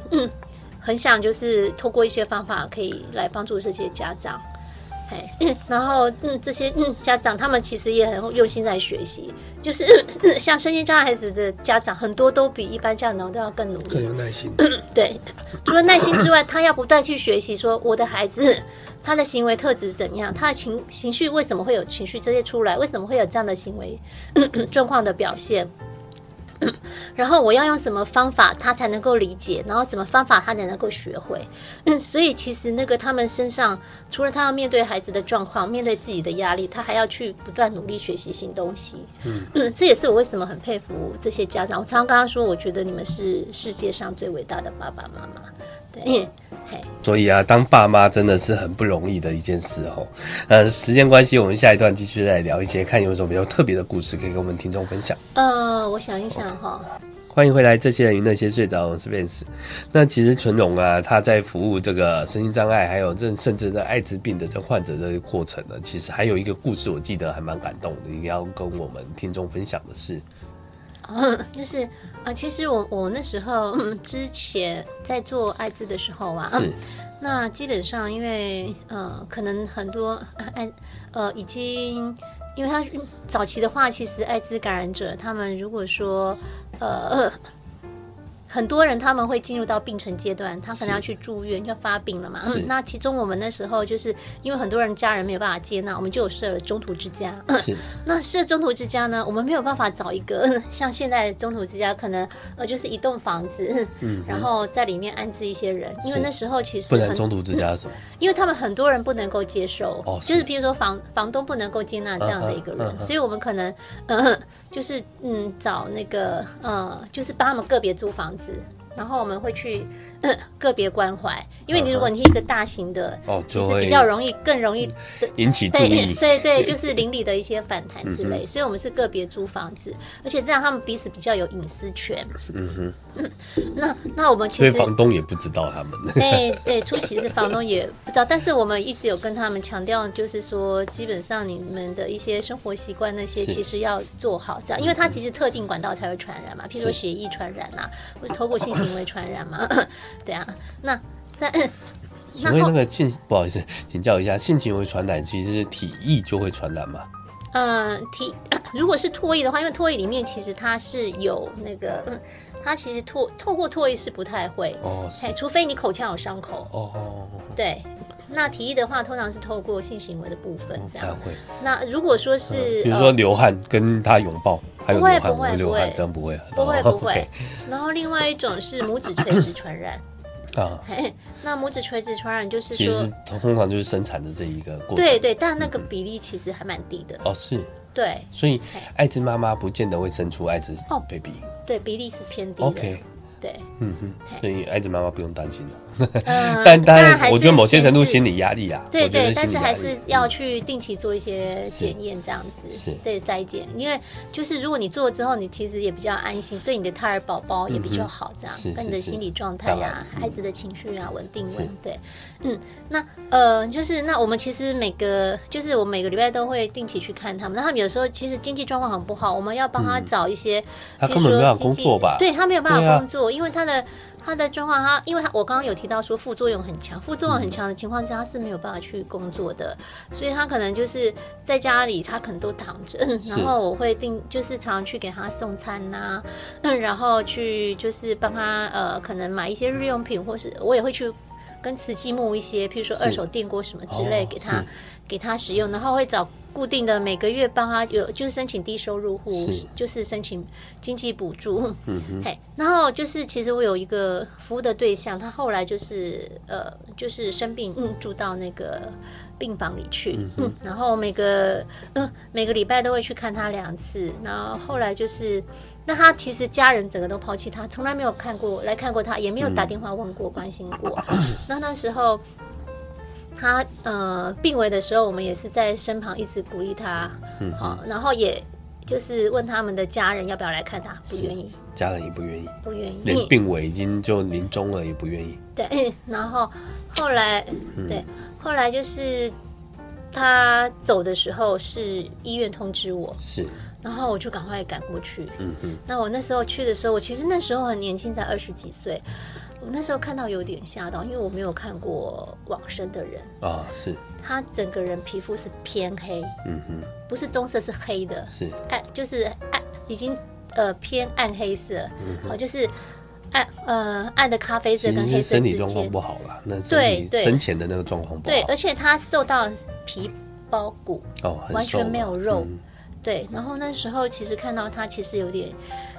很想就是透过一些方法可以来帮助这些家长，嘿，然后，嗯，这些嗯家长他们其实也很用心在学习，就是、嗯、像身心障碍孩子的家长，很多都比一般家长都要更努力，更有耐心，对，除了耐心之外，他要不断去学习，说我的孩子。他的行为特质怎么样？他的情情绪为什么会有情绪这些出来？为什么会有这样的行为状况的表现？然后我要用什么方法他才能够理解，然后什么方法他才能够学会。嗯，所以其实那个他们身上，除了他要面对孩子的状况，面对自己的压力，他还要去不断努力学习新东西。嗯嗯，这也是我为什么很佩服这些家长。我常常跟他说，我觉得你们是世界上最伟大的爸爸妈妈。对。所以啊，当爸妈真的是很不容易的一件事哦。呃，时间关系，我们下一段继续再聊一些，看有什么比较特别的故事可以跟我们听众分享。呃，我想一想哈。欢迎回来，这些人与那些睡着，我是 Vance。那其实纯荣啊，他在服务这个身心障碍，还有这甚至这艾滋病的这患者的过程呢，其实还有一个故事，我记得还蛮感动的，一定要跟我们听众分享的是。嗯，就是啊、呃，其实我我那时候、嗯、之前在做艾滋的时候啊，嗯、那基本上因为呃，可能很多艾呃已经，因为他早期的话，其实艾滋感染者他们如果说呃。很多人他们会进入到病程阶段，他可能要去住院，要发病了嘛。嗯，那其中我们那时候就是因为很多人家人没有办法接纳，我们就有设了中途之家。是。那设中途之家呢，我们没有办法找一个 像现在的中途之家，可能呃就是一栋房子，嗯，然后在里面安置一些人，因为那时候其实不能中途之家是什么？因为他们很多人不能够接受，哦，就是比如说房房东不能够接纳这样的一个人，所以我们可能嗯。就是嗯，找那个呃，就是帮他们个别租房子，然后我们会去。个别关怀，因为你如果你是一个大型的，哦，其实比较容易，更容易引起注意。对 对，就是邻里的一些反弹之类，所以我们是个别租房子，而且这样他们彼此比较有隐私权。嗯哼，那那我们其实房东也不知道他们。哎对，初期是房东也不知道，但是我们一直有跟他们强调，就是说基本上你们的一些生活习惯那些其实要做好，这样，因为它其实特定管道才会传染嘛，譬如说血液传染啊，或者透过性行为传染嘛。对啊，那在 所以那个性不好意思，请教一下，性行为传染其实是体液就会传染吗？嗯、呃，体 如果是唾液的话，因为唾液里面其实它是有那个，嗯，它其实唾透过唾液是不太会哦，除非你口腔有伤口哦，哦，对。那提议的话，通常是透过性行为的部分这样才会。那如果说是，嗯、比如说流汗跟他拥抱，还有流汗不会不会流汗这样不会，不会不会。然后另外一种是拇指垂直传染 啊。那拇指垂直传染就是说，其实通常就是生产的这一个过程。对对，但那个比例其实还蛮低的。哦，是。对。所以艾滋妈妈不见得会生出艾滋哦 baby。对，比例是偏低的。OK。对。嗯哼。所以艾滋妈妈不用担心了。嗯，但当然，我觉得某些程度心理压力啊，对对，但是还是要去定期做一些检验，这样子，是。对筛检，因为就是如果你做了之后，你其实也比较安心，对你的胎儿宝宝也比较好，这样，跟你的心理状态呀、孩子的情绪啊稳定稳，对，嗯，那呃，就是那我们其实每个就是我每个礼拜都会定期去看他们，那他们有时候其实经济状况很不好，我们要帮他找一些，他根本没有工作吧？对他没有办法工作，因为他的。他的状况，他因为他我刚刚有提到说副作用很强，副作用很强的情况下，他是没有办法去工作的，所以他可能就是在家里，他可能都躺着，然后我会定就是常常去给他送餐呐、啊，然后去就是帮他呃可能买一些日用品，或是我也会去跟慈济募一些，譬如说二手电锅什么之类给他给他使用，然后会找。固定的每个月帮他有就是申请低收入户，是就是申请经济补助。嗯哼，嘿，然后就是其实我有一个服务的对象，他后来就是呃就是生病，嗯，住到那个病房里去，嗯，嗯，然后每个嗯每个礼拜都会去看他两次，然后后来就是那他其实家人整个都抛弃他，从来没有看过来看过他，也没有打电话问过、嗯、关心过。那那时候。他呃病危的时候，我们也是在身旁一直鼓励他，嗯，好，然后也就是问他们的家人要不要来看他，不愿意，家人也不愿意，不愿意，连病危已经就临终了也不愿意。对，然后后来，嗯、对，后来就是他走的时候是医院通知我，是，然后我就赶快赶过去，嗯嗯，那我那时候去的时候，我其实那时候很年轻，才二十几岁。我那时候看到有点吓到，因为我没有看过往生的人啊，是。他整个人皮肤是偏黑，嗯哼，不是棕色，是黑的，是。暗，就是暗，已经呃偏暗黑色，嗯哼，就是暗呃暗的咖啡色跟黑色之间，身体状况不好了，那对对生前的那个状况不好，对，而且他受到皮包骨哦，完全没有肉，嗯、对，然后那时候其实看到他其实有点。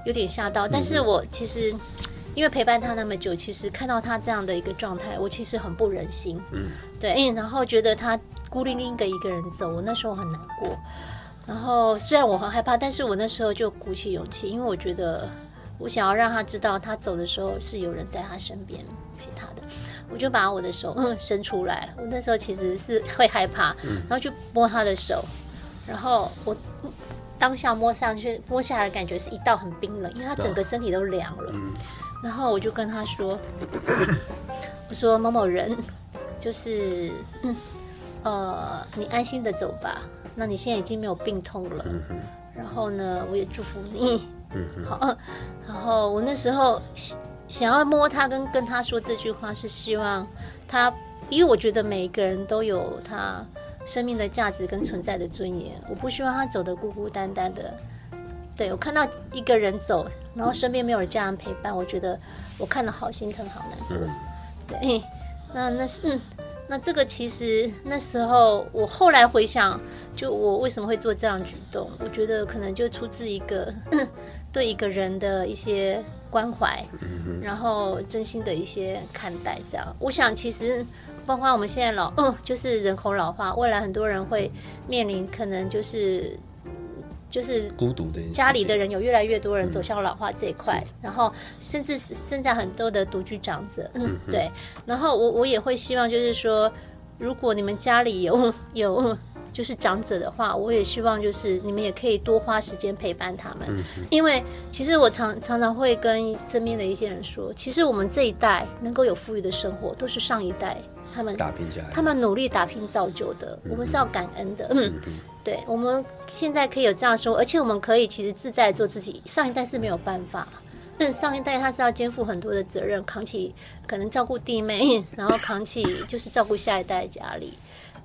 有点吓到。但是我其实因为陪伴他那么久，其实看到他这样的一个状态，我其实很不忍心。嗯，对，然后觉得他孤零零的一个人走，我那时候很难过。然后虽然我很害怕，但是我那时候就鼓起勇气，因为我觉得我想要让他知道，他走的时候是有人在他身边陪他的。我就把我的手伸出来，我那时候其实是会害怕，然后就摸他的手，然后我当下摸上去，摸下来的感觉是一道很冰冷，因为他整个身体都凉了。然后我就跟他说：“ 我说某某人，就是嗯呃，你安心的走吧。那你现在已经没有病痛了。然后呢，我也祝福你。好，然后我那时候。”想要摸他跟跟他说这句话，是希望他，因为我觉得每一个人都有他生命的价值跟存在的尊严，我不希望他走得孤孤单单的。对，我看到一个人走，然后身边没有家人陪伴，我觉得我看的好心疼，好难过。对，那那是嗯，那这个其实那时候我后来回想，就我为什么会做这样举动，我觉得可能就出自一个 对一个人的一些。关怀，然后真心的一些看待，这样，我想其实包括我们现在老，嗯，就是人口老化，未来很多人会面临可能就是就是孤独的家里的人有越来越多人走向老化这一块，然后甚至是现在很多的独居长者，嗯，对，然后我我也会希望就是说，如果你们家里有 有。就是长者的话，我也希望就是你们也可以多花时间陪伴他们，嗯、因为其实我常常常会跟身边的一些人说，其实我们这一代能够有富裕的生活，都是上一代他们打拼下来，他们努力打拼造就的，嗯、我们是要感恩的。对，我们现在可以有这样说，而且我们可以其实自在做自己，上一代是没有办法，嗯，上一代他是要肩负很多的责任，扛起可能照顾弟妹，然后扛起就是照顾下一代家里，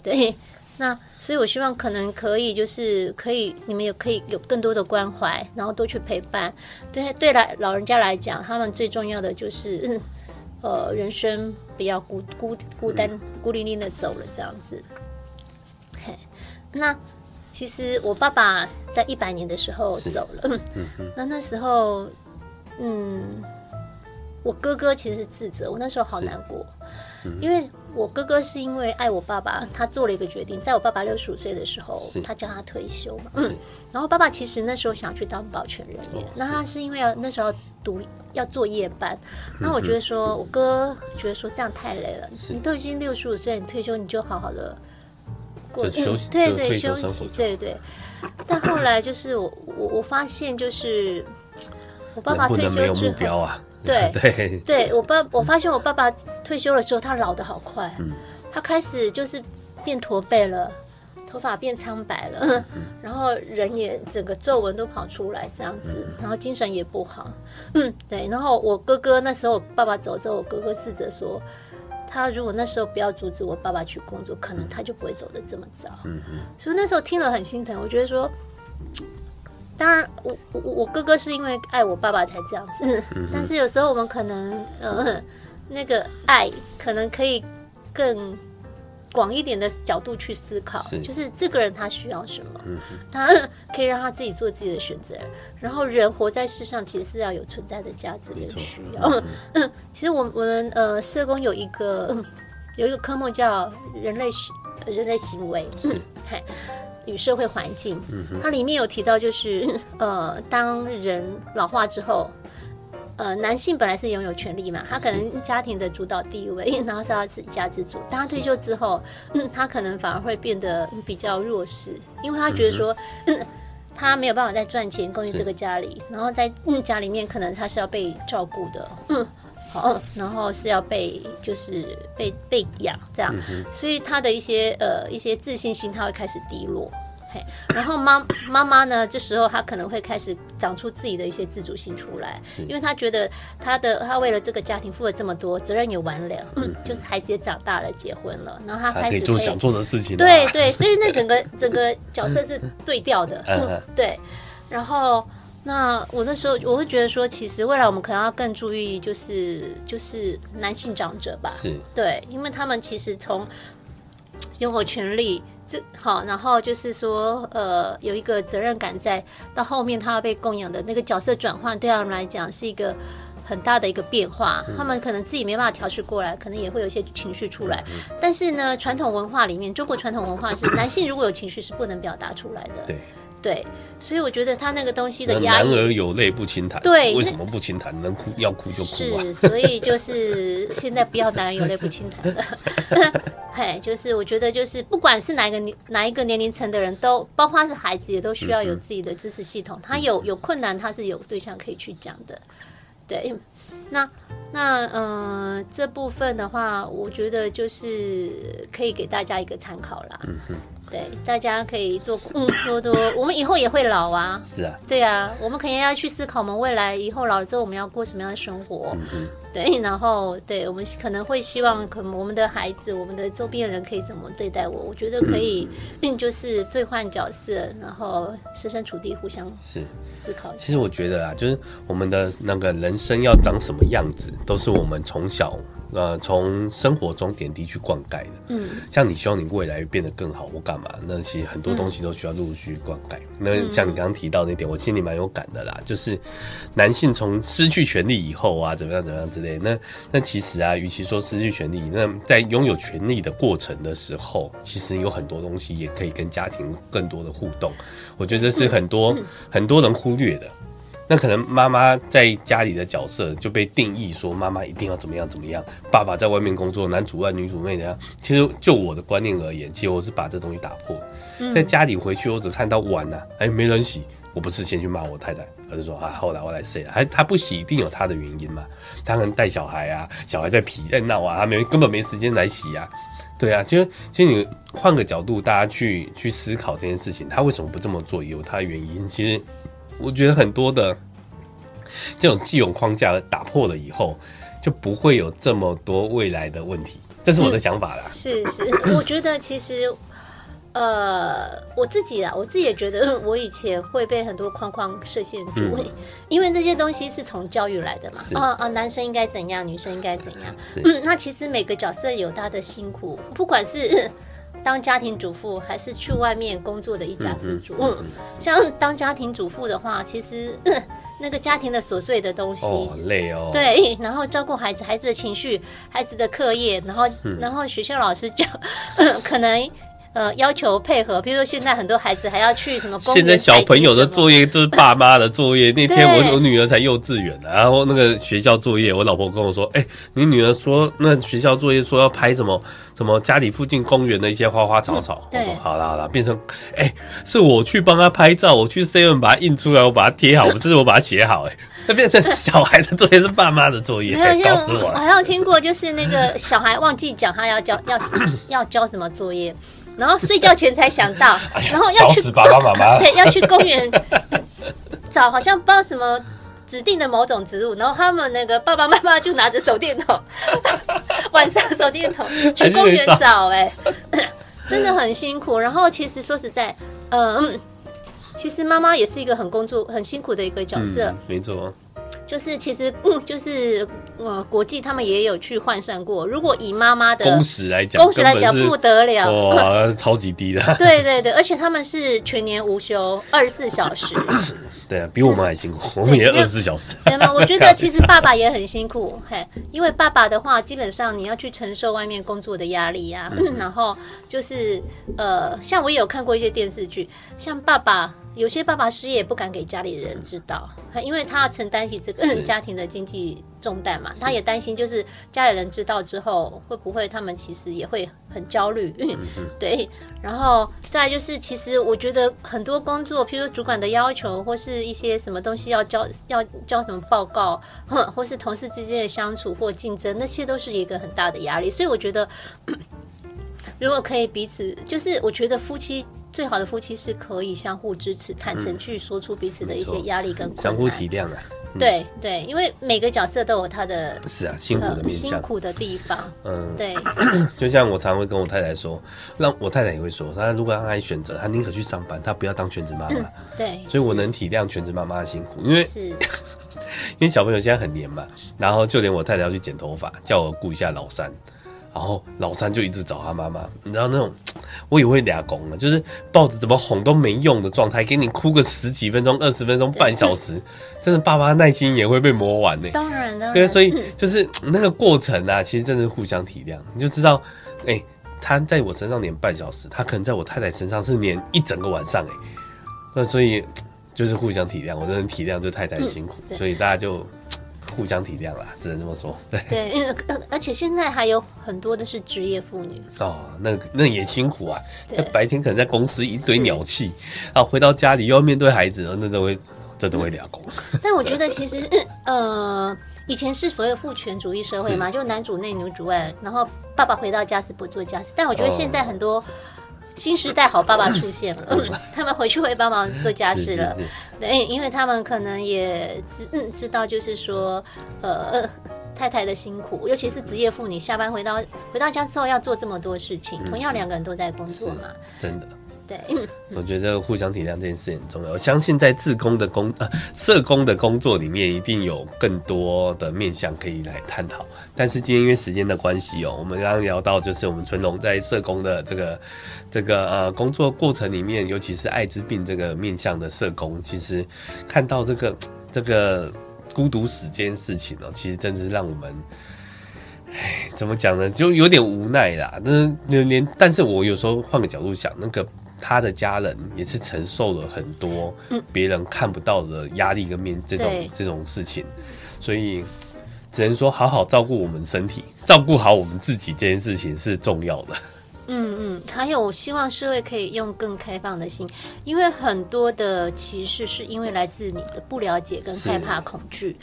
对。那所以，我希望可能可以，就是可以，你们也可以有更多的关怀，然后多去陪伴。对对，来老人家来讲，他们最重要的就是，呃，人生不要孤孤孤单、孤零零的走了这样子。嘿，那其实我爸爸在一百年的时候走了，那那时候，嗯，我哥哥其实是自责，我那时候好难过，因为。我哥哥是因为爱我爸爸，他做了一个决定，在我爸爸六十五岁的时候，他叫他退休嘛。嗯，然后爸爸其实那时候想去当保全人员，那他是因为要那时候要读要做夜班。那我觉得说，我哥觉得说这样太累了，你都已经六十五岁，你退休你就好好的过休息，对对休息，对对。但后来就是我我我发现就是我爸爸退休之后。对。对。对，我爸，我发现我爸爸退休了之后，他老的好快，嗯，他开始就是变驼背了，头发变苍白了，嗯，然后人也整个皱纹都跑出来这样子，然后精神也不好，嗯，对，然后我哥哥那时候爸爸走之后，我哥哥自责说，他如果那时候不要阻止我爸爸去工作，可能他就不会走的这么早，嗯嗯，所以那时候听了很心疼，我觉得说。当然，我我我哥哥是因为爱我爸爸才这样子，嗯、但是有时候我们可能，呃，那个爱可能可以更广一点的角度去思考，是。就是这个人他需要什么，嗯、他可以让他自己做自己的选择。然后人活在世上，其实是要有存在的价值跟需要。嗯嗯、其实我我们呃社工有一个有一个科目叫人类人类行为，是。与社会环境，它里面有提到，就是呃，当人老化之后，呃，男性本来是拥有权利嘛，他可能家庭的主导地位，然后是他自己家之主。当他退休之后，嗯，他可能反而会变得比较弱势，因为他觉得说，嗯，他没有办法再赚钱供应这个家里，然后在家里面可能他是要被照顾的，嗯，好，然后是要被就是被被养这样，所以他的一些呃一些自信心他会开始低落。然后妈 妈妈呢，这时候她可能会开始长出自己的一些自主性出来，因为她觉得她的她为了这个家庭付了这么多，责任也完了，嗯，就是孩子也长大了，结婚了，然后她开始做想做的事情，对对，所以那整个整个角色是对调的，嗯，对。然后那我那时候我会觉得说，其实未来我们可能要更注意，就是就是男性长者吧，是对，因为他们其实从拥有权利。这好，然后就是说，呃，有一个责任感在，到后面他要被供养的那个角色转换，对他们来讲是一个很大的一个变化。嗯、他们可能自己没办法调试过来，可能也会有一些情绪出来。嗯、但是呢，传统文化里面，中国传统文化是男性如果有情绪是不能表达出来的。对。对，所以我觉得他那个东西的压抑，男儿有泪不轻弹。对，为什么不轻弹？能哭要哭就哭啊。是，所以就是现在不要男儿有泪不轻弹了。嘿，就是我觉得就是不管是哪一个年哪一个年龄层的人都，包括是孩子，也都需要有自己的支持系统。嗯、他有有困难，他是有对象可以去讲的。对，那那嗯、呃，这部分的话，我觉得就是可以给大家一个参考啦。嗯哼。对，大家可以多嗯多多，我们以后也会老啊。是啊。对啊，我们肯定要去思考，我们未来以后老了之后，我们要过什么样的生活。嗯嗯。对，然后对我们可能会希望，可能我们的孩子，我们的周边的人可以怎么对待我？我觉得可以，嗯，就是兑换角色，然后设身处地互相是思考。其实我觉得啊，就是我们的那个人生要长什么样子，都是我们从小。呃，从生活中点滴去灌溉的，嗯，像你希望你未来变得更好，或干嘛？那其实很多东西都需要陆续灌溉。嗯、那像你刚刚提到那点，我心里蛮有感的啦，就是男性从失去权利以后啊，怎么样怎么样之类。那那其实啊，与其说失去权利，那在拥有权利的过程的时候，其实有很多东西也可以跟家庭更多的互动。我觉得这是很多、嗯嗯、很多人忽略的。那可能妈妈在家里的角色就被定义说，妈妈一定要怎么样怎么样，爸爸在外面工作，男主外女主内的。其实就我的观念而言，其实我是把这东西打破。在家里回去，我只看到碗呐、啊，哎，没人洗，我不是先去骂我太太，而是说啊，后来我来洗了，还他不洗，一定有他的原因嘛。他可能带小孩啊，小孩在皮在闹啊，他没根本没时间来洗啊。对啊，其实其实你换个角度，大家去去思考这件事情，他为什么不这么做，有他的原因。其实。我觉得很多的这种既有框架打破了以后，就不会有这么多未来的问题。这是我的想法啦。是是，我觉得其实，呃，我自己啊，我自己也觉得，我以前会被很多框框设限住，嗯、因为这些东西是从教育来的嘛。啊啊，男生应该怎样，女生应该怎样。嗯，那其实每个角色有他的辛苦，不管是。当家庭主妇还是去外面工作的一家之主，嗯，像当家庭主妇的话，其实那个家庭的琐碎的东西，哦，很累哦。对，然后照顾孩子，孩子的情绪，孩子的课业，然后，嗯、然后学校老师就 可能。呃，要求配合，比如说现在很多孩子还要去什么公。现在小朋友的作业都是爸妈的作业。那天我我女儿才幼稚园，然后那个学校作业，我老婆跟我说：“哎、欸，你女儿说那学校作业说要拍什么什么家里附近公园的一些花花草草。嗯”我说：“好啦好啦，变成哎、欸，是我去帮她拍照，我去 seven 把它印出来，我把它贴好，不是我把它写好、欸。哎，那变成小孩的作业是爸妈的作业，搞死我了。我还有听过，就是那个小孩忘记讲他要交要要交什么作业。然后睡觉前才想到，然后要去爸爸妈妈，对，要去公园找好像不知道什么指定的某种植物，然后他们那个爸爸妈妈就拿着手电筒，晚上手电筒去公园找、欸，哎，真的很辛苦。然后其实说实在，嗯，其实妈妈也是一个很工作很辛苦的一个角色，嗯、没错。就是其实嗯，就是呃，国际他们也有去换算过，如果以妈妈的工时来讲，工时来讲不得了，哇，超级低的。对对对，而且他们是全年无休，二十四小时。对啊，比我们还辛苦，嗯、我们也二十四小时。对吗？我觉得 其实爸爸也很辛苦，嘿，因为爸爸的话，基本上你要去承受外面工作的压力呀、啊，嗯、然后就是呃，像我也有看过一些电视剧，像爸爸。有些爸爸失业不敢给家里的人知道，因为他要承担起这个家庭的经济重担嘛。他也担心，就是家里人知道之后，会不会他们其实也会很焦虑。嗯 对，然后再就是，其实我觉得很多工作，譬如说主管的要求，或是一些什么东西要交要交什么报告，或是同事之间的相处或竞争，那些都是一个很大的压力。所以我觉得，如果可以彼此，就是我觉得夫妻。最好的夫妻是可以相互支持、坦诚去说出彼此的一些压力跟相互体谅的。对对，因为每个角色都有他的是啊辛苦的辛苦的地方。嗯，对。就像我常常会跟我太太说，让我太太也会说，她如果让她选择，她宁可去上班，她不要当全职妈妈。对，所以我能体谅全职妈妈的辛苦，因为是 因为小朋友现在很黏嘛，然后就连我太太要去剪头发，叫我顾一下老三。然后老三就一直找他妈妈，你知道那种 我也会俩拱了，就是抱着怎么哄都没用的状态，给你哭个十几分钟、二十分钟、半小时，真的爸爸耐心也会被磨完呢。当然的，对，所以就是那个过程啊，其实真的是互相体谅，你就知道，哎、欸，他在我身上黏半小时，他可能在我太太身上是黏一整个晚上，哎，那所以 就是互相体谅，我真的体谅这太太辛苦，所以大家就。互相体谅啦，只能这么说。对对，因为而且现在还有很多的是职业妇女哦，那那也辛苦啊。在白天可能在公司一堆鸟气，然后回到家里又要面对孩子，那都会这都会两工。但我觉得其实呃，以前是所谓父权主义社会嘛，就男主内女主外，然后爸爸回到家是不做家事。但我觉得现在很多。新时代好爸爸出现了，他们回去会帮忙做家事了。对，因为他们可能也知嗯知道，就是说，呃，太太的辛苦，尤其是职业妇女，下班回到回到家之后要做这么多事情，同样两个人都在工作嘛，真的。对，我觉得互相体谅这件事很重要。我相信在自工的工呃社工的工作里面，一定有更多的面向可以来探讨。但是今天因为时间的关系哦，我们刚刚聊到就是我们淳龙在社工的这个这个呃工作过程里面，尤其是艾滋病这个面向的社工，其实看到这个 这个孤独死这件事情哦，其实真的是让我们，哎，怎么讲呢？就有点无奈啦。那连，但是我有时候换个角度想，那个。他的家人也是承受了很多别人看不到的压力跟面这种、嗯、这种事情，所以只能说好好照顾我们身体，照顾好我们自己这件事情是重要的。嗯嗯，还有我希望社会可以用更开放的心，因为很多的歧视是因为来自你的不了解跟害怕恐惧。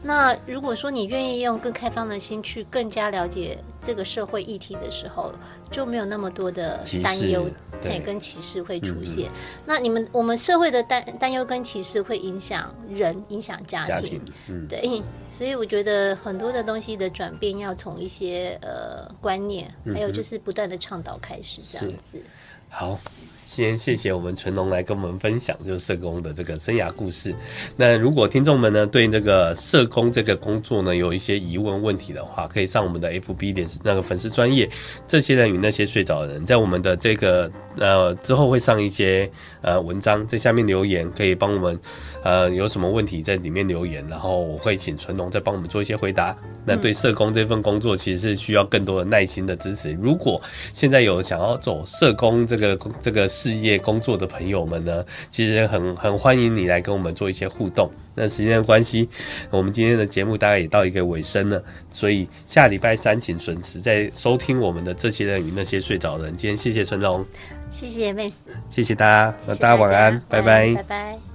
那如果说你愿意用更开放的心去更加了解这个社会议题的时候，就没有那么多的担忧，对，跟歧视会出现。嗯、那你们我们社会的担担忧跟歧视会影响人，影响家庭，家庭嗯、对。所以我觉得很多的东西的转变要从一些呃观念，还有就是不断的倡导开始，这样子。好。先谢谢我们淳龙来跟我们分享，就是社工的这个生涯故事。那如果听众们呢对这个社工这个工作呢有一些疑问问题的话，可以上我们的 FB 点那个粉丝专业，这些人与那些睡着的人，在我们的这个呃之后会上一些呃文章，在下面留言，可以帮我们呃有什么问题在里面留言，然后我会请淳龙再帮我们做一些回答。那对社工这份工作，其实是需要更多的耐心的支持。如果现在有想要走社工这个这个事业工作的朋友们呢，其实很很欢迎你来跟我们做一些互动。那时间的关系，我们今天的节目大概也到一个尾声了，所以下礼拜三请准时再收听我们的这些人与那些睡着的人。今天谢谢陈龙，谢谢妹子，谢谢大家，那大家晚安，拜拜，拜拜。